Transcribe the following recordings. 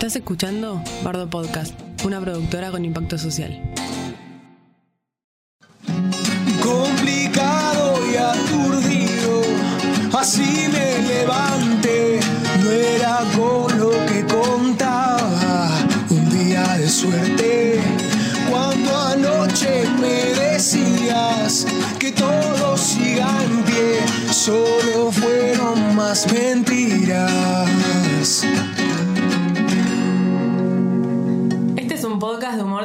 Estás escuchando Bardo Podcast, una productora con impacto social. complicado y aturdido. Así me levanté, no era con lo que contaba. Un día de suerte, cuando anoche me decías que todo siga en pie, solo fueron más mentiras.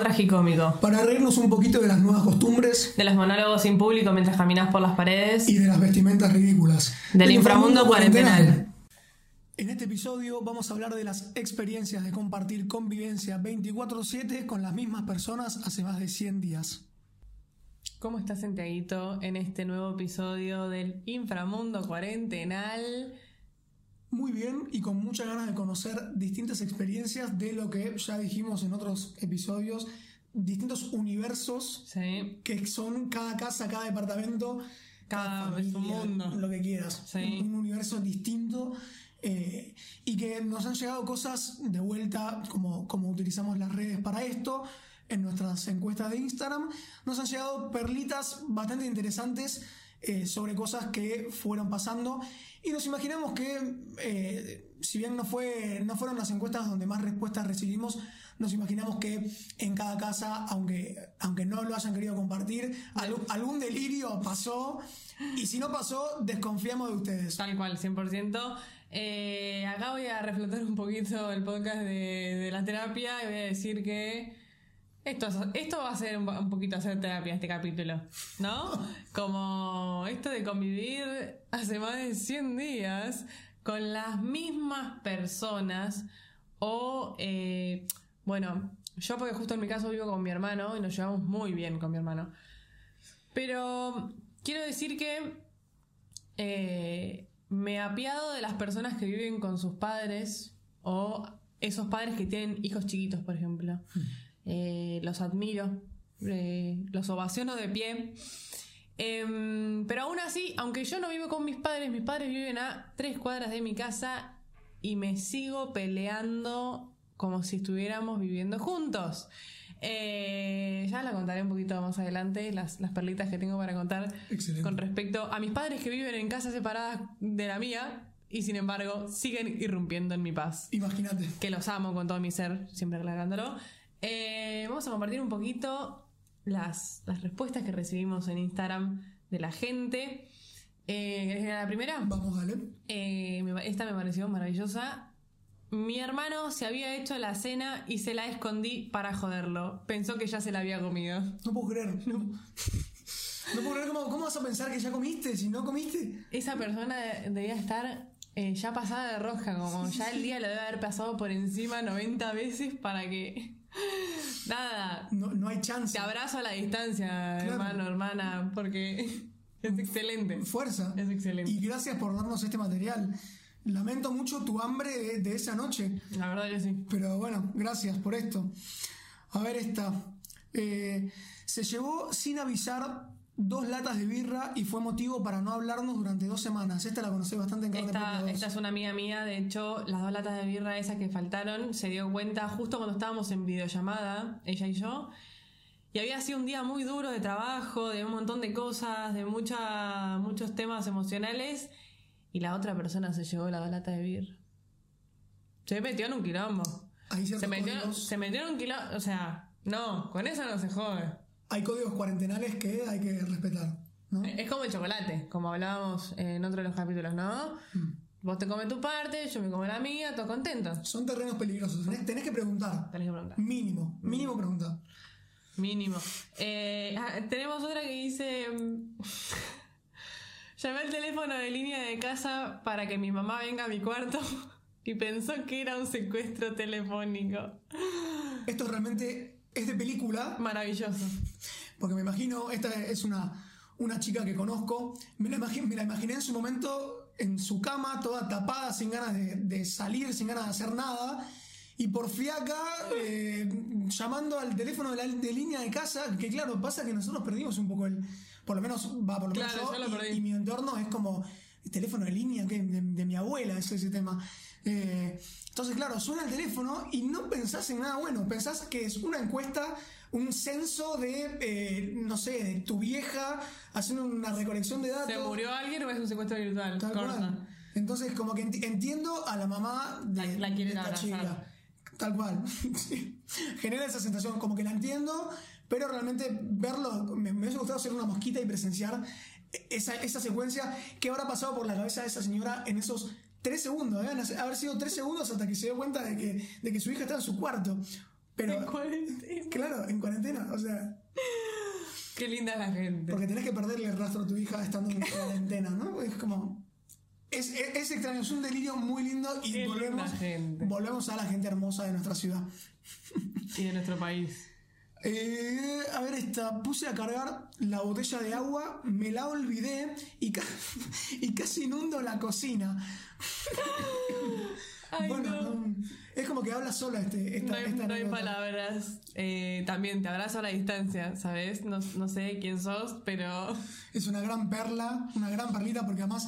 Tragicómico, Para reírnos un poquito de las nuevas costumbres de los monólogos sin público mientras caminas por las paredes. y de las vestimentas ridículas. Del inframundo cuarentenal. En este episodio vamos a hablar de las experiencias de compartir convivencia 24/7 con las mismas personas hace más de 100 días. ¿Cómo estás, Santiaguito, en este nuevo episodio del inframundo cuarentenal? Muy bien y con muchas ganas de conocer distintas experiencias de lo que ya dijimos en otros episodios, distintos universos Sí, que son cada casa, cada departamento, Cada- mundo. lo que quieras. Sí. Un, un universo distinto eh, y que nos han llegado cosas de vuelta, como, como utilizamos las redes para esto, en nuestras encuestas de Instagram, nos han llegado perlitas bastante interesantes eh, sobre cosas que fueron pasando y nos imaginamos que, eh, si bien no, fue, no fueron las encuestas donde más respuestas recibimos, nos imaginamos que en cada casa, aunque, aunque no lo hayan querido compartir, algún, algún delirio pasó y si no pasó, desconfiamos de ustedes. tal cual, 100%. Eh, acá voy a reflotar un poquito el podcast de, de la terapia y voy a decir que esto, es- esto va a ser un, un poquito hacer terapia este capítulo, ¿no? Como esto de convivir hace más de 100 días con las mismas personas o, eh, bueno, yo porque justo en mi caso vivo con mi hermano y nos llevamos muy bien con mi hermano. Pero quiero decir que eh, me apiado de las personas que viven con sus padres o esos padres que tienen hijos chiquitos, por ejemplo. Eh, los admiro, eh, los ovaciono de pie. Em, pero aún así, aunque yo no vivo con mis padres, mis padres viven a tres cuadras de mi casa y me sigo peleando como si estuviéramos viviendo juntos. Eh, ya la contaré un poquito más adelante, las, las perlitas que tengo para contar Excelente. con respecto a mis padres que viven en casas separadas de la mía y sin embargo siguen irrumpiendo en mi paz. Imagínate. Que los amo con todo mi ser, siempre aclarándolo. Eh, vamos a compartir un poquito las, las respuestas que recibimos en Instagram de la gente. Eh, ¿querés que lea la primera? Vamos, dale. Eh, esta me pareció maravillosa. Mi hermano se había hecho la cena y se la escondí para joderlo. Pensó que ya se la había comido. No puedo creer. No, no puedo creer. ¿Cómo, ¿Cómo vas a pensar que ya comiste si no comiste? Esa persona de- debía estar eh, ya pasada de roja, como ya el día lo debe haber pasado por encima 90 veces para que... Nada, No, no hay chance. te abrazo a la distancia, hermano, hermana, porque es excelente. Fuerza. Es excelente. Y gracias por darnos este material. Lamento mucho tu hambre de, de esa noche. La verdad que sí. Pero bueno, gracias por esto. A ver esta. Eh, se llevó sin avisar dos latas de birra y fue motivo para no hablarnos durante dos semanas. Esta la conocí bastante en carne. Esta, esta es una amiga mía, de hecho, las dos latas de birra esas que faltaron, se dio cuenta justo cuando estábamos en videollamada, ella y yo. Y había sido un día muy duro de trabajo, de un montón de cosas, de mucha, muchos temas emocionales. Y la otra persona se llevó las dos latas de birra. Se metió en un quilombo. Hay Se ciertos metió, se metió en un quilombo. O sea, no, con eso no se jode. Hay códigos cuarentenales que hay que respetar. ¿no? Es como el chocolate, como hablábamos en otro de los capítulos, ¿no? Mm. Vos te comes tu parte, yo me como la mía, todos contentos. Son terrenos peligrosos. Tenés, tenés que preguntar. Tenés que preguntar. Mínimo, mínimo preguntar. Mínimo. Eh, ah, tenemos otra que dice... mm, Llamé al teléfono de línea de casa para que mi mamá venga a mi cuarto y pensó que era un secuestro telefónico. Esto realmente es de película. Maravilloso. Porque me imagino, esta es una, una chica que conozco, me la, imagi- me la imaginé en su momento en su cama, toda tapada, sin ganas de, de salir, sin ganas de hacer nada. Y por fiaca, eh, llamando al teléfono de, la, de línea de casa, que claro, pasa que nosotros perdimos un poco el. Por lo menos, va, por lo menos yo, yo lo y, mi entorno es como. Teléfono de línea que de, de mi abuela, es ese tema. Eh, entonces, claro, suena el teléfono y no pensás en nada bueno, pensás que es una encuesta, un censo de, eh, no sé, de tu vieja haciendo una recolección de datos. ¿Se murió alguien o es un secuestro virtual? Tal Corta. cual. Entonces, como que enti- entiendo a la mamá de, La- la quieren de esta chica. Tal cual. Genera esa sensación, como que la entiendo, pero realmente verlo, me, me hubiese gustado ser una mosquita y presenciar esa, esa secuencia que habrá pasado por la cabeza de esa señora en esos tres segundos. Deben haber sido tres segundos hasta que se dio cuenta de que, de que su hija estaba en su cuarto. Pero, En cuarentena. claro, en cuarentena, o sea, Qué linda la gente. porque tenés que perderle el rastro a tu hija estando en cuarentena, ¿no? Es como. Es, es- es extraño, es un delirio muy lindo y Qué volvemos, gente. volvemos a la gente hermosa de nuestra ciudad. Y de nuestro país. Eh, a ver, esta, puse a cargar la botella de agua, me la olvidé y, ca- y casi inundo la cocina. Ay, bueno, no. no, es como que habla sola este, esta, No hay, esta no hay palabras. Eh, también te abrazo a la distancia, ¿sabes? No, no sé quién sos, pero Es una gran perla, una gran perlita, porque además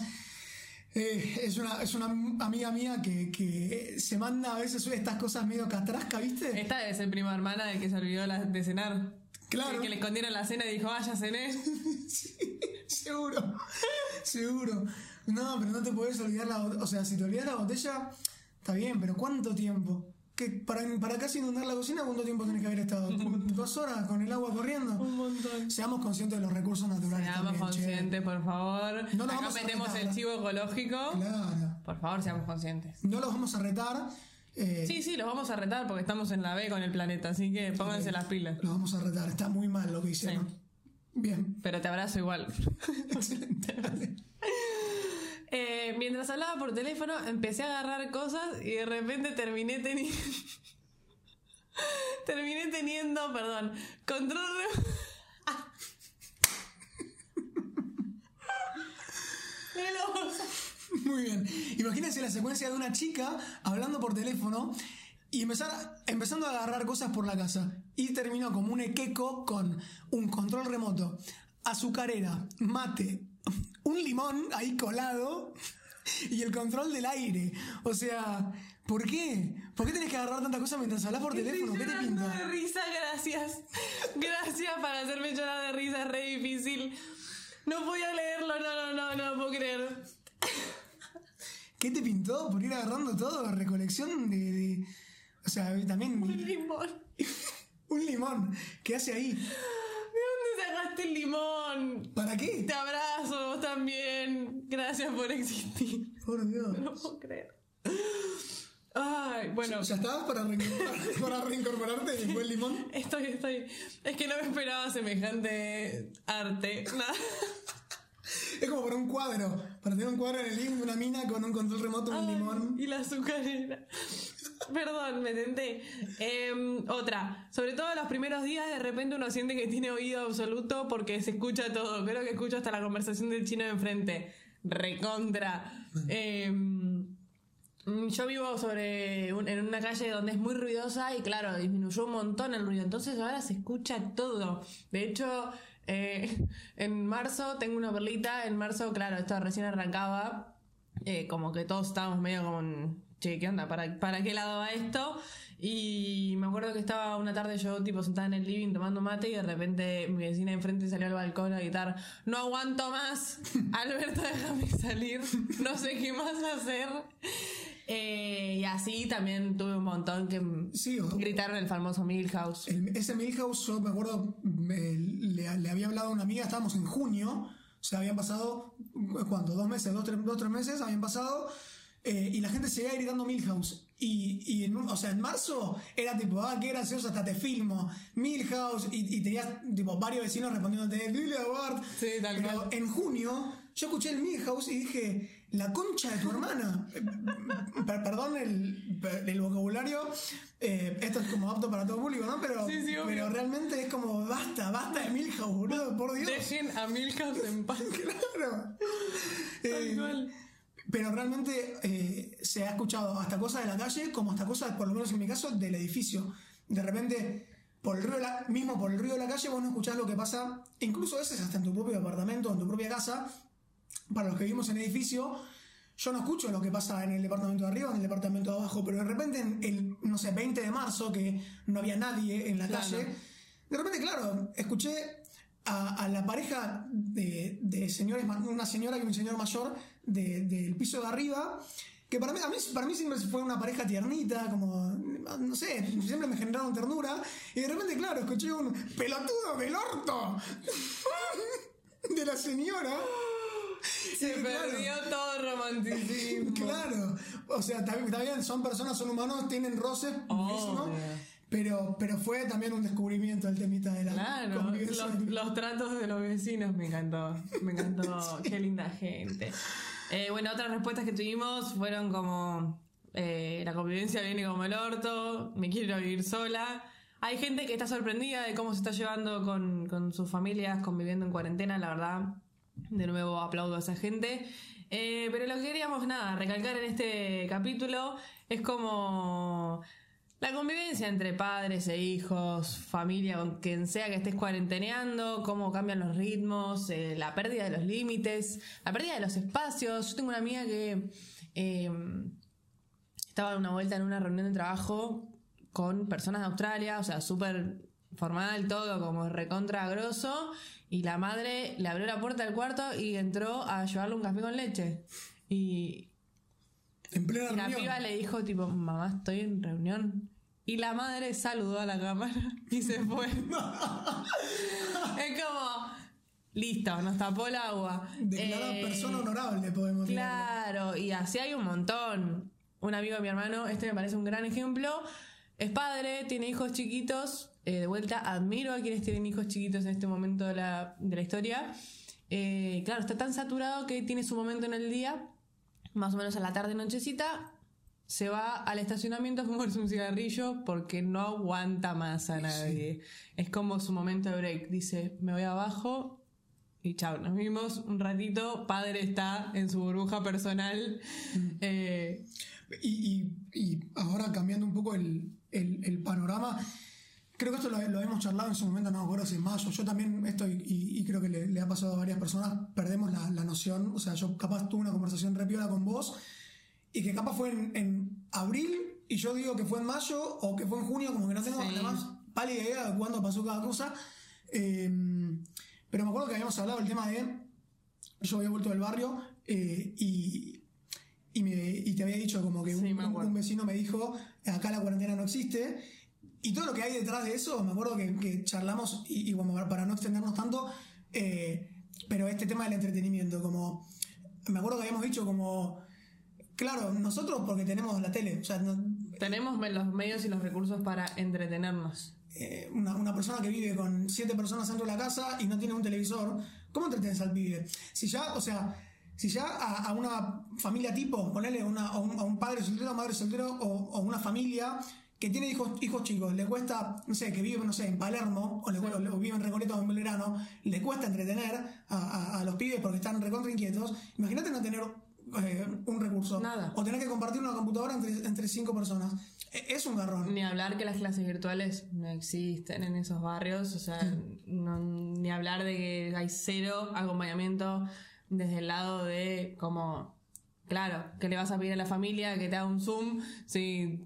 eh, es, una, es una amiga mía que, que se manda a veces estas cosas medio catrasca, ¿viste? esta debe ser prima hermana del que se olvidó la- de cenar. Claro. El que le escondieron la cena y dijo, ah, ya cené. Sí, seguro, seguro. No, pero no te puedes olvidar la botella. O sea, si te olvidas la botella, está bien, pero ¿cuánto tiempo? Que para, para casi inundar la cocina, ¿cuánto tiempo tenés que haber estado? ¿Dos horas con el agua corriendo? Un montón. Seamos conscientes de los recursos naturales. Seamos también, che. conscientes, por favor. No nos Acá metemos el chivo ecológico. Claro. Por favor, seamos conscientes. No los vamos a retar. eh, Sí, sí, los vamos a retar porque estamos en la B con el planeta, así que pónganse las pilas. Los vamos a retar. Está muy mal lo que hicieron. Bien. Pero te abrazo igual. Eh, mientras hablaba por teléfono, empecé a agarrar cosas y de repente terminé teniendo. terminé teniendo, perdón, control remoto. Muy bien. Imagínense la secuencia de una chica hablando por teléfono y empezando a agarrar cosas por la casa. Y terminó como un equeco con un control remoto, azucarera, mate, un limón ahí colado y el control del aire. O sea, ¿por qué? ¿Por qué tenés que agarrar tantas cosas mientras hablas por teléfono? ¿Qué te pinta? de risa, gracias. Gracias para hacerme llorar de risa, es re difícil. No podía leerlo, no, no, no, no puedo creer. ¿Qué te pintó por ir agarrando todo? Recolección de... de- o sea, también... Un limón. Un limón. ¿Qué hace ahí? ¿De dónde sacaste el limón? ¿Para qué? Te abrazo, vos también. Gracias por existir. Por Dios. No puedo creer. Ay, bueno. ¿Ya estabas para, reincorporar- para reincorporarte después del limón? Estoy, estoy. Es que no me esperaba semejante arte. Nada. Es como para un cuadro. Para tener un cuadro en el living de una mina con un control remoto, un Ay, limón. Y la azucarera. Perdón, me tenté. Em, otra. Sobre todo los primeros días, de repente uno siente que tiene oído absoluto porque se escucha todo. Creo que escucho hasta la conversación del chino de enfrente. Recontra. Mm, Yo vivo sobre un- en una calle donde es muy ruidosa y claro, disminuyó un montón el ruido. Entonces ahora se escucha todo. De hecho, eh, en marzo tengo una perlita. En marzo, claro, esto recién arrancaba. eh, como que todos estábamos medio como, che, ¿qué onda? ¿Para, ¿Para qué lado va esto? Y me acuerdo que estaba una tarde yo tipo sentada en el living tomando mate y de repente mi vecina de enfrente salió al balcón a gritar, no aguanto más, Alberto déjame salir, no sé qué más hacer. Eh, y así también tuve un montón que Sí, o- gritaron el famoso Milhouse. El- ese Milhouse, yo me acuerdo, me- le, le había hablado a una amiga, estábamos en junio, o sea, habían pasado, ¿cuánto? ¿Dos meses? ¿Dos, tres, dos, tres meses? Habían pasado, eh, y la gente seguía gritando Milhouse. Y, y en, o sea, en marzo era tipo, ah, qué gracioso, hasta te filmo, Milhouse, y, y tenías tipo varios vecinos respondiéndote, Lilia Bart. Sí, tal Pero cual. en junio yo escuché el Milhouse y dije, la concha de tu hermana. Per- Perdón el, el vocabulario, eh, esto es como apto para todo público, ¿no? Pero, Sí, sí, obvio. pero realmente es como, basta, basta de Milhouse, boludo, por Dios. Dejen a Milhouse en paz. Claro. Tal Eh, cual. Pero realmente eh, se ha escuchado hasta cosas de la calle como hasta cosas, por lo menos en mi caso, del edificio. De repente, por el la- mismo por el ruido de la calle, vos no escuchás lo que pasa, incluso a veces hasta en tu propio apartamento, en tu propia casa, para los que vivimos en edificio, yo no escucho lo que pasa en el departamento de arriba en el departamento de abajo, pero de repente en el, no sé, 20 de marzo, que no había nadie en la Claro. calle, de repente, claro, escuché a, a la pareja de, de señores, una señora y un señor mayor de- del piso de arriba, que para mí, a mí, para mí siempre fue una pareja tiernita, como, no sé, siempre me generaron ternura, y de repente, claro, escuché un pelotudo del orto de la señora. Se Y claro, perdió todo el romanticismo. Claro, o sea, bien, son personas, son humanos, tienen roces, Obvio. pero, pero fue también un descubrimiento el temita de la Claro, convivencia. los, los tratos de los vecinos me encantó. Me encantó. Qué linda gente. Eh, bueno, otras respuestas que tuvimos fueron como: eh, la convivencia viene como el orto, me quiero ir a vivir sola. Hay gente que está sorprendida de cómo se está llevando con, con sus familias conviviendo en cuarentena, la verdad. De nuevo aplaudo a esa gente. Eh, pero lo que queríamos, nada, recalcar en este capítulo es como la convivencia entre padres e hijos, familia, con quien sea que estés cuarenteneando, cómo cambian los ritmos, eh, la pérdida de los límites, la pérdida de los espacios. Yo tengo una amiga que eh, estaba una vuelta en una reunión de trabajo con personas de Australia, o sea, súper formal, todo como recontra grosso, y la madre le abrió la puerta del cuarto y entró a llevarle un café con leche. Y, En plena y la reunión. piba le dijo, tipo, mamá, estoy en reunión. Y la madre saludó a la cámara y se fue. es como, listo, nos tapó el agua. Declarada Eh, persona honorable, podemos decir. Claro, y así hay un montón. Un amigo de mi hermano, este me parece un gran ejemplo. Es padre, tiene hijos chiquitos. eh, de vuelta, admiro a quienes tienen hijos chiquitos en este momento de la, de la historia. Eh, claro, está tan saturado que tiene su momento en el día, más o menos a la tarde, nochecita. Se va al estacionamiento a fumarse un cigarrillo porque no aguanta más a nadie. Es como su momento de break. Dice, me voy abajo, y chao, nos vimos un ratito. Padre está en su burbuja personal. Eh, Y, y- y ahora cambiando un poco el, el- el panorama, creo que esto lo, lo hemos charlado en su momento, no me acuerdo si en mayo. Yo también estoy, y, y creo que le, le ha pasado a varias personas, perdemos la, la noción. O sea, yo capaz tuve una conversación repiola con vos, y que capaz fue en, en abril, y yo digo que fue en mayo, o que fue en junio, como que no tengo Sí. además pálida idea de cuándo pasó cada cosa. Eh, pero me acuerdo que habíamos hablado del tema de. Yo había vuelto del barrio eh, y, y, me- y te había dicho como que Sí, un vecino me dijo: acá la cuarentena no existe. Y todo lo que hay detrás de eso, me acuerdo que, que charlamos, y, y bueno, para no extendernos tanto, eh, pero este tema del entretenimiento, como. Me acuerdo que habíamos dicho como. Claro, nosotros porque tenemos la tele, o sea, no- tenemos los medios y los recursos para entretenernos. eh, una, una persona que vive con siete personas dentro de la casa y no tiene un televisor, ¿cómo entretenes al pibe? Si ya, o sea, si ya a, a una familia tipo, ponele una, a, un, a un padre soltero, madre soltero o, o una familia que tiene hijos, hijos chicos, le cuesta, no sé, que vive, no sé, en Palermo o, le, o, o vive en Recoleta o en Belgrano, le cuesta entretener a, a- a los pibes porque están recontra inquietos. Imagínate no tener eh, un recurso. Nada. O tener que compartir una computadora entre, entre cinco personas. E- Es un garrón. Ni hablar que las clases virtuales no existen en esos barrios, o sea, no- ni hablar de que hay cero acompañamiento desde el lado de como, claro, que le vas a pedir a la familia que te haga un Zoom, si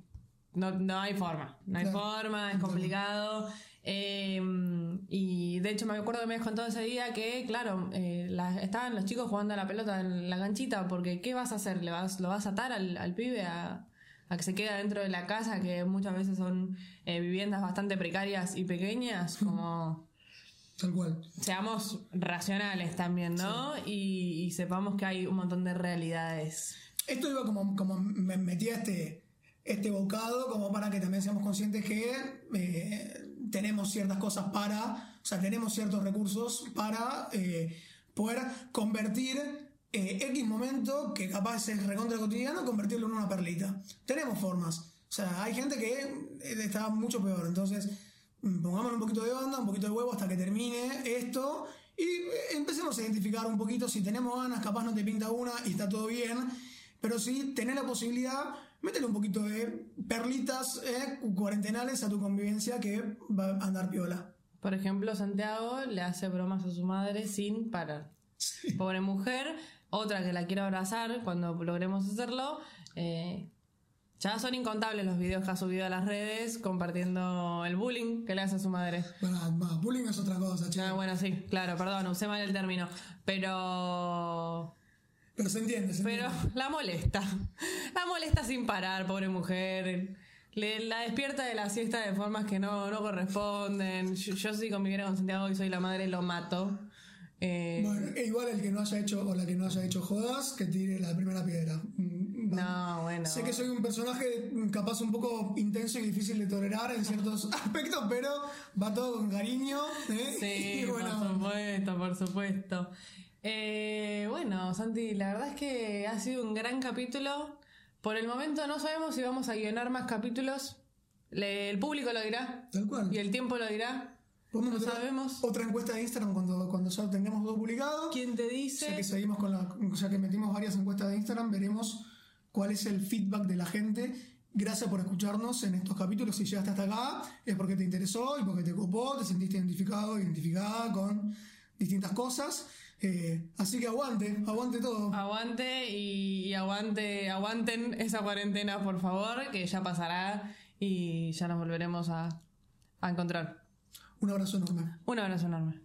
no, no hay forma, no hay Claro. forma, es complicado. Eh, y de hecho me acuerdo que me contado ese día que, claro, eh, la- estaban los chicos jugando a la pelota en la canchita, porque ¿qué vas a hacer? ¿Le vas, ¿Lo vas a atar al, al pibe a, a que se quede dentro de la casa, que muchas veces son eh, viviendas bastante precarias y pequeñas? Como Tal cual. seamos racionales también, ¿no? Y, y sepamos que hay un montón de realidades. Esto iba como, como me metía este, este bocado, como para que también seamos conscientes que eh, tenemos ciertas cosas para, o sea, tenemos ciertos recursos para eh, poder convertir eh, X momento, que capaz es recontra cotidiano, convertirlo en una perlita. Tenemos formas. O sea, hay gente que eh, está mucho peor. Entonces, mm, pongámosle un poquito de onda, un poquito de huevo hasta que termine esto. Y empecemos a identificar un poquito si tenemos ganas, capaz no te pinta una y está todo bien. Pero si tenés la posibilidad, métele un poquito de perlitas eh, cuarentenales a tu convivencia que va a andar piola. Por ejemplo, Santiago le hace bromas a su madre sin parar. Pobre mujer. Otra que la quiero abrazar cuando logremos hacerlo. Eh, ya son incontables los videos que ha subido a las redes compartiendo el bullying que le hace a su madre. Bueno, bullying es otra cosa, che. Ah, bueno, sí, claro, perdón, usé mal el término. Pero. Pero se entiende, se Pero entiende. la molesta. La molesta sin parar, pobre mujer. Le, la despierta de la siesta de formas que no, no corresponden. Yo, yo si conviviera con Santiago y soy la madre, lo mato. Eh, Bueno, e igual el que no haya hecho o la que no haya hecho jodas, que tire la primera piedra. Mm, no, bueno. Sé que soy un personaje mm, capaz un poco intenso y difícil de tolerar en ciertos aspectos, pero va todo con cariño. ¿eh? Sí, Y bueno, por supuesto, por supuesto. Eh, bueno, Santi, la verdad es que ha sido un gran capítulo. Por el momento no sabemos si vamos a guionar más capítulos. Le- el público lo dirá tal cual. y el tiempo lo dirá. No sabemos. Otra encuesta de Instagram cuando, cuando ya tengamos todo publicado. ¿Quién te Ya que dice? seguimos con la, ya que metimos varias encuestas de Instagram, veremos cuál es el feedback de la gente. Gracias por escucharnos en estos capítulos. Si llegaste hasta acá, es porque te interesó y porque te copó, te sentiste identificado, identificada con distintas cosas. Eh, así que aguante, aguante todo. Aguante y, aguante, aguanten esa cuarentena, por favor, que ya pasará y ya nos volveremos a, a encontrar. Un abrazo enorme. Un abrazo enorme.